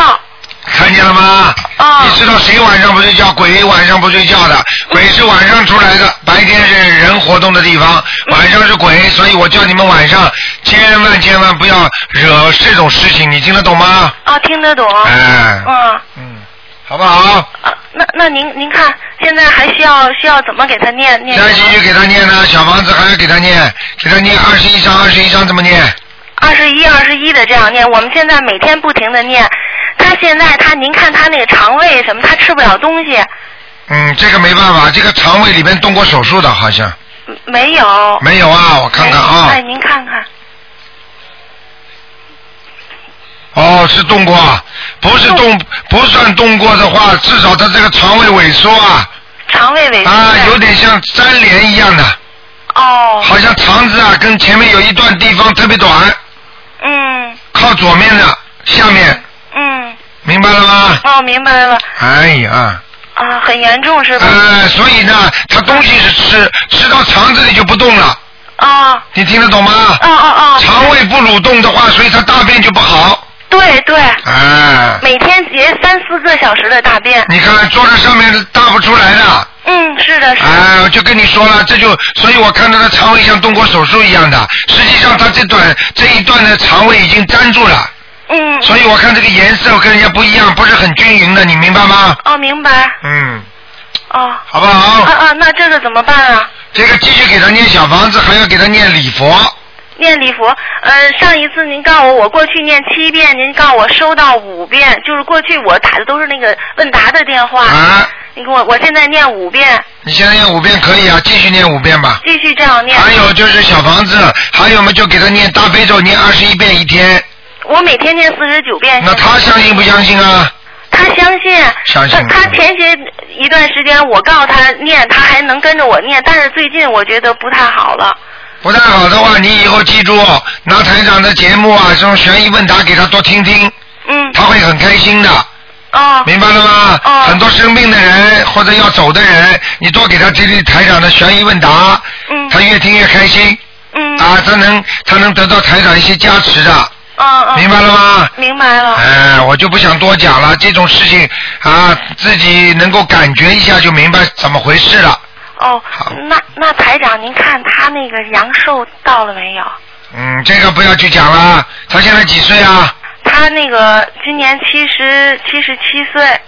看见了吗？哦你知道谁晚上不睡觉？鬼晚上不睡觉的，鬼是晚上出来的，白天是人活动的地方，晚上是鬼，所以我叫你们晚上千万千万不要惹这种事情，你听得懂吗？啊，听得懂，哎，嗯，嗯，好不好？啊，那那您您看，现在还需要需要怎么给他念念？再继续给他念呢，小房子还要给他念，给他念二十一章，二十一章怎么念？二十一二十一的这样念，我们现在每天不停的念。他现在他您看他那个肠胃什么，他吃不了东西，嗯，这个没办法，这个肠胃里面动过手术的，好像嗯没有。没有啊，我看看啊哎，，您看看，哦，是动过啊，不是动，不算动过的话，至少他这个肠胃萎缩啊，肠胃萎缩。啊，有点像粘连一样的，哦。好像肠子啊跟前面有一段地方特别短，嗯靠左面的下面，嗯，明白了吗？哦，明白了。哎呀，啊，很严重是吧？呃，所以呢，他东西是吃，吃到肠子里就不动了，啊。你听得懂吗？啊啊啊。肠胃不蠕动的话，所以他大便就不好。对对。哎，每天结三四个小时的大便。你看坐在上面大不出来的。嗯，是的，是的。哎，我就跟你说了，这就，所以我看到他肠胃像动过手术一样的，实际上他这段这一段的肠胃已经粘住了，嗯。所以我看这个颜色跟人家不一样，不是很均匀的，你明白吗？哦，明白。嗯，哦。好不好？啊啊，那这个怎么办啊？这个继续给他念小房子，还要给他念礼佛。念礼佛，呃，上一次您告诉我，我过去念七遍，您告诉我收到五遍，就是过去我打的都是那个问答的电话。啊。你给我，我现在念五遍，你现在念五遍可以啊，继续念五遍吧。继续这样念。还有就是小房子，还有嘛就给他念大悲咒，念二十一遍一天。我每天念四十九遍。那他相信不相信啊？他相信。相信他他前些一段时间我告诉他念，他还能跟着我念，但是最近我觉得不太好了。不太好的话，你以后记住，拿台长的节目啊，这种悬疑问答给他多听听。嗯。他会很开心的。哦。明白了吗？哦。很多生病的人或者要走的人，你多给他听听台长的悬疑问答。嗯。他越听越开心。嗯。啊，他能他能得到台长一些加持的。嗯嗯。明白了吗？明白了。哎，我就不想多讲了，这种事情啊，自己能够感觉一下就明白怎么回事了。哦，那那台长，您看他那个阳寿到了没有？嗯，这个不要去讲了。他现在几岁啊？他那个今年七十七十七岁，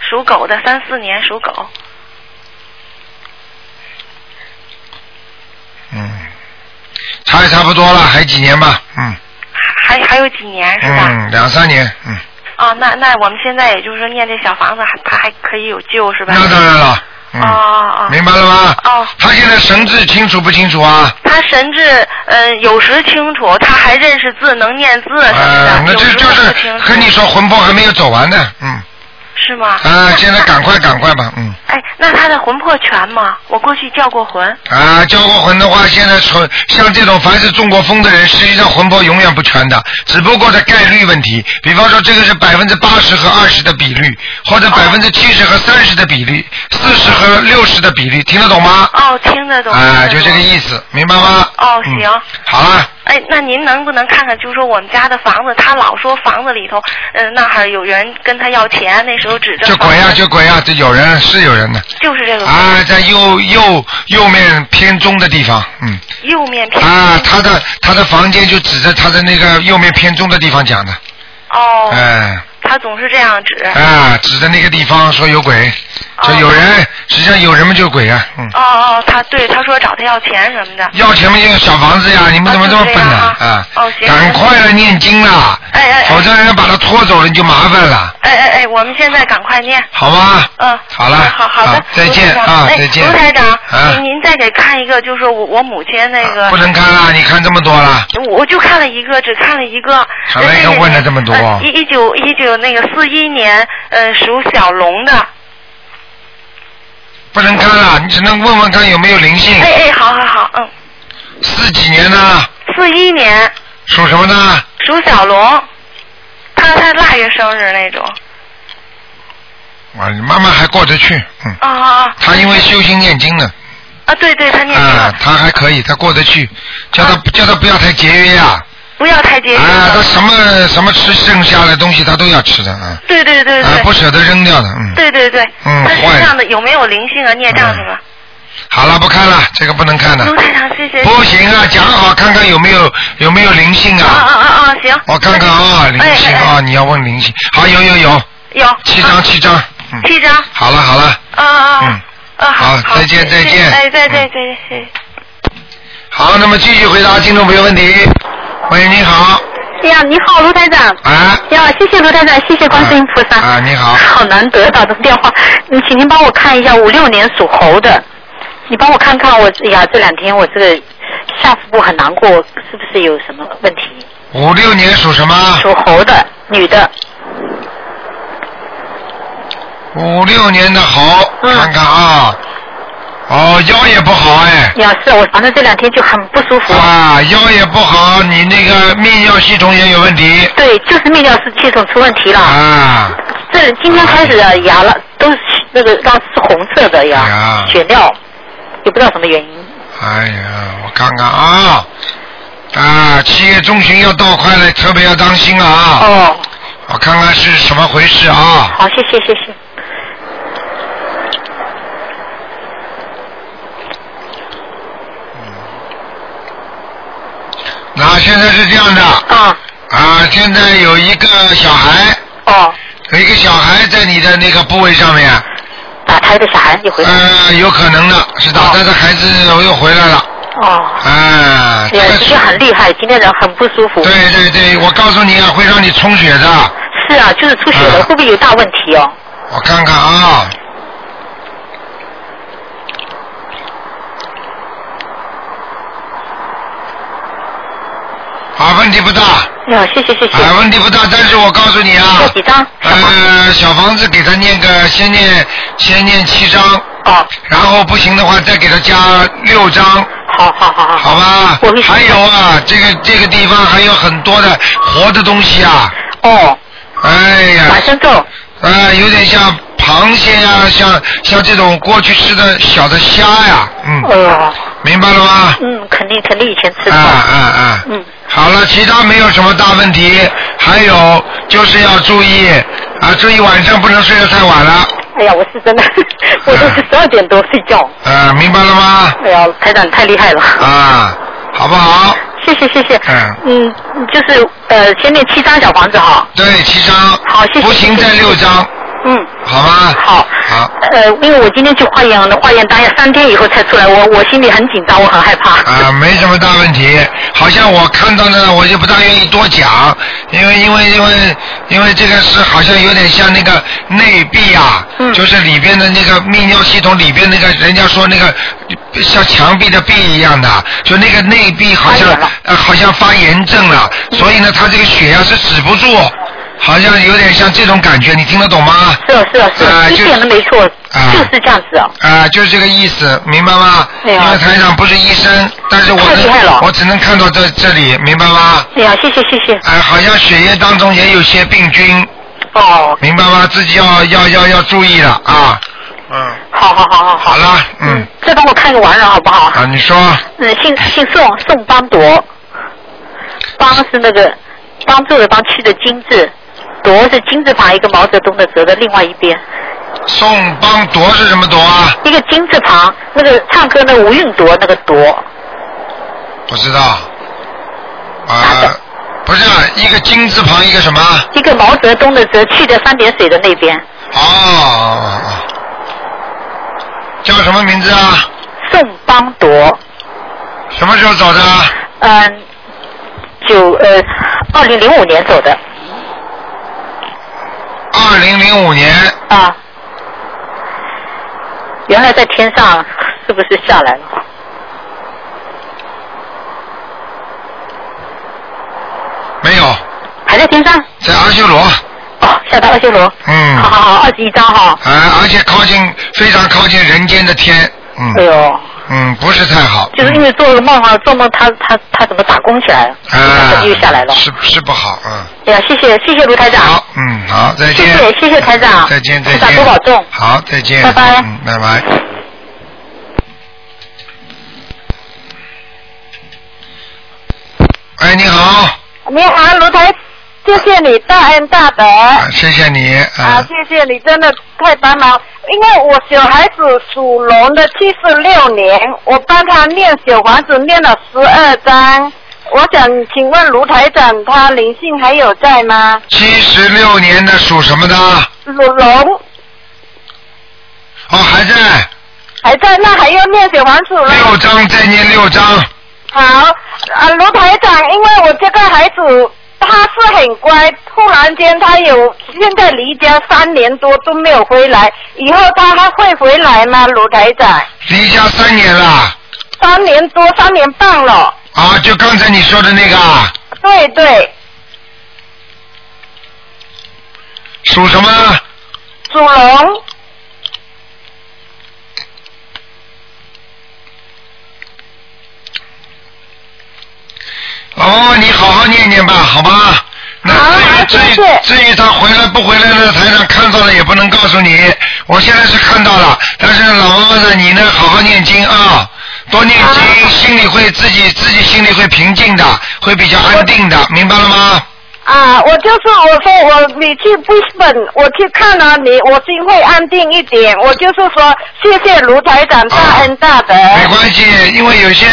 属狗的，三四年属狗。嗯，差也差不多了，还几年吧？嗯还还有几年是吧？嗯，两三年，嗯，哦，那那我们现在也就是说念这小房子，还他还可以有救是吧？那当然了。嗯，哦哦。明白了吗？哦。他现在神志清楚不清楚啊？他神志呃有时清楚，他还认识字，能念字什么的。呃，那这就是候不清楚跟你说魂魄还没有走完呢，嗯。是吗？啊，现在赶快赶快吧，嗯。哎，那他的魂魄全吗？我过去叫过魂。啊，叫过魂的话，现在纯像这种凡是中过风的人，实际上魂魄永远不全的，只不过是概率问题。比方说，这个是百分之八十和二十的比率，或者百分之七十和三十的比率，四十和六十的比率，听得懂吗？哦，听得懂。啊，听得懂就这个意思，明白吗？哦，嗯行。好了，哎，那您能不能看看，就是说我们家的房子，他老说房子里头，嗯、那还有人跟他要钱，那时候就鬼呀，就鬼呀，这有人是有人的。就是这个。啊，在右右右面偏中的地方，嗯。右面偏啊，他的他的房间就指着他的那个右面偏中的地方讲的，哦，哎、他总是这样指。啊，指着那个地方说有鬼，就有人，实际上有人嘛就是鬼啊，嗯，哦哦，他对他说找他要钱什么的。要钱嘛就要小房子呀，你们怎么这么笨呢？啊，哦，行。赶快的念经了，哎哎哎否则人家把他拖走了你就麻烦了，哎哎哎，我们现在赶快念。好吗？嗯，好了，好好的，再见啊再见卢台长，啊您您再给看一个，就是我我母亲那个。不能看了，你看这么多了，我就看了一个，只看了一个。还没人问了这么多呃一一九一九那个四一年，呃，属小龙的。不能看了，你只能问问看有没有灵性。哎哎，好好好，嗯，四几年呢？四一年属什么呢？属小龙，他他腊月生日那种。啊，你妈妈还过得去，嗯，啊啊啊！他因为修心念经呢，啊，对对，他念经啊他，，还可以，他过得去，叫她叫他不要太节约呀，不要太节约。啊，他什么什么吃剩下的东西他都要吃的，啊，对对对啊，不舍得扔掉的，嗯，对对对。嗯他坏身上的有没有灵性啊？孽障什么？好了，不看了，这个不能看了，卢台长，谢谢。不行啊，讲好看看有没有有没有灵性啊啊啊，啊啊！行。我看看啊，灵性啊，你要问灵性，好，有有有，有。七张七张，嗯，七张。好了好了，啊啊嗯啊！啊好。再见再见哎，再嗯见再见谢谢。好，那么继续回答听众朋友问题。喂，你好，哎呀，你好，卢台长。啊。呀，谢谢卢台长，谢谢观世音菩萨。啊，你好。好难得打通电话，你，请您帮我看一下五六年属猴的，你帮我看看我，哎呀，这两天我这个下腹部很难过，是不是有什么问题？五六年属什么？属猴的，女的。五六年的猴，嗯看看啊。哦，腰也不好哎。呀，是我反正这两天就很不舒服。啊，腰也不好，你那个泌尿系统也有问题。对，就是泌尿系统出问题了。啊。这今天开始啊牙了都是那个当时是红色的呀，呀血尿，也不知道什么原因。哎呀，我看看啊，啊，七月中旬要到快了，特别要当心啊。哦。我看看是什么回事啊？好，谢谢谢谢。那现在是这样的。啊。啊，现在有一个小孩。哦。有一个小孩在你的那个部位上面。打胎的小孩你回来。呃，有可能的，是打胎的孩子我又回来了。哦。哎呀，个今天很厉害，今天人很不舒服。对对对，我告诉你啊，会让你充血的。是啊，就是出血了，会不会有大问题哦？我看看啊。啊，问题不大。呀，谢谢谢谢。啊，问题不大，但是我告诉你啊。要几张？呃，小房子给他念个，先念先念七张。哦。然后不行的话，再给他加六张。好好好好。好吧。还有啊，这个这个地方还有很多的活的东西啊。哦。哎呀。马上够。呃，有点像螃蟹呀、像像这种过去吃的小的虾呀，嗯。哦。明白了吗？嗯，肯定肯定以前吃过。啊啊啊！嗯。好了，其他没有什么大问题。还有就是要注意啊，注意晚上不能睡得太晚了。哎呀，我是真的，我都是十二点多睡觉。呃，明白了吗？哎呀，台长太厉害了。啊，好不好？谢谢谢谢。嗯。嗯，就是呃，先念七张小房子哈。对，七张。好，谢谢。不行再六张。嗯。好吗？好。好。呃，因为我今天去化验了，化验当然三天以后才出来，我我心里很紧张，我很害怕。啊，没什么大问题。好像我看到呢，我就不大愿意多讲，因为因为因为因为这个是好像有点像那个内壁啊，就是里边的那个泌尿系统里边那个，人家说那个像墙壁的壁一样的，就那个内壁好像呃好像发炎症了，所以呢，他这个血压是止不住。好像有点像这种感觉，你听得懂吗？是啊是啊是啊，啊就一点都没错，就是这样子啊。啊，就是这个意思，明白吗？对啊因为台长不是医生，但是我太厉害了能我只能看到这这里，明白吗？哎呀，谢谢谢谢。哎，好像血液当中也有些病菌。哦。明白吗？自己要要要要注意了啊。嗯。好好好好好了，嗯。再帮我看个完人好不好？啊，你说。嗯，姓姓宋，宋邦铎，邦是那个帮助的帮，去的金字，铎是金字旁一个毛泽东的泽的另外一边，宋邦铎是什么铎啊？一个金字旁，那个唱歌那吴韵铎那个铎，不知道。啊，不是一个金字旁一个什么？一个毛泽东的泽，去的三点水的那边，哦。叫什么名字啊？宋邦铎，什么时候走的？嗯，九呃，二零零五年走的二零零五年。啊，原来在天上，是不是下来了？没有。还在天上？在阿修罗。哦，下到阿修罗。嗯。好好好，二十一张哈。啊，而且靠近非常靠近人间的天。嗯。哎呦。嗯，不是太好。就是因为做个梦哈，做梦他他他怎么打工起来了？啊。又下来了。是是不好，嗯。哎呀，谢谢谢谢卢台长。好，嗯，好，再见。谢谢谢谢台长。再见再见。台长多保重。好，再见。拜拜嗯，拜拜。哎，你好，你好，卢台，谢谢你大恩大德。谢谢你。啊，谢谢你，真的太帮忙。因为我小孩子属龙的，七十六年，我帮他念小房子念了十二章。我想请问卢台长，他灵性还有在吗？七十六年的属什么的？属龙哦，还在。还在，那还要念小房子了。六章，再念六章。好，啊，卢台长，因为我这个孩子他是很乖，突然间他有现在离家三年多都没有回来，以后他还会回来吗？卢台长？离家三年了。三年多，三年半了。啊，就刚才你说的那个啊，对对，属什么？属龙。老妈妈，你好好念念吧，好吧？那至于至于至于他回来不回来呢？台上看到了也不能告诉你。我现在是看到了，但是老妈妈呢，你呢，好好念经啊，多念经，心里会自己自己心里会平静的，会比较安定的，明白了吗？啊，我就是我说我你去 Brisbane，我去看了你，我心会安定一点。我就是说，谢谢卢台长大恩大德。没关系，因为有些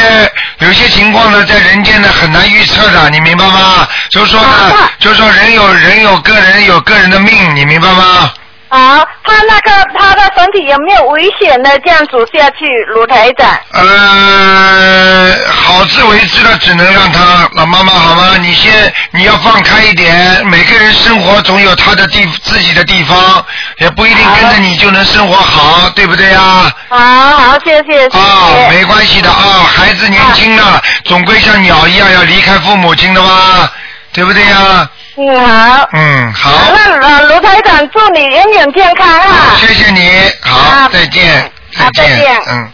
有些情况呢，在人间呢很难预测的，你明白吗？就是说呢，就是说人有人有个人有个人的命，你明白吗？好，他那个他的身体有没有危险的这样走下去，卢台长？呃，好自为之的，只能让他老妈妈好吗？你先你要放开一点，每个人生活总有他的地自己的地方，也不一定跟着你就能生活好，对不对呀？好好，谢谢谢谢。啊，没关系的啊，孩子年轻了，总归像鸟一样要离开父母亲的嘛，对不对呀？嗯好。嗯，好。那呃卢台长祝你永远健康啊！谢谢你，好，再见，再见，嗯。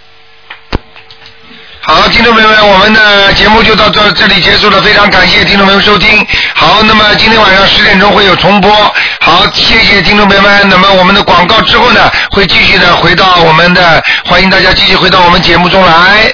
好，听众朋友们，我们的节目就到这这里结束了，非常感谢听众朋友收听。好，那么今天晚上十点钟会有重播。好，谢谢听众朋友们。那么我们的广告之后呢，会继续的回到我们的，欢迎大家继续回到我们节目中来。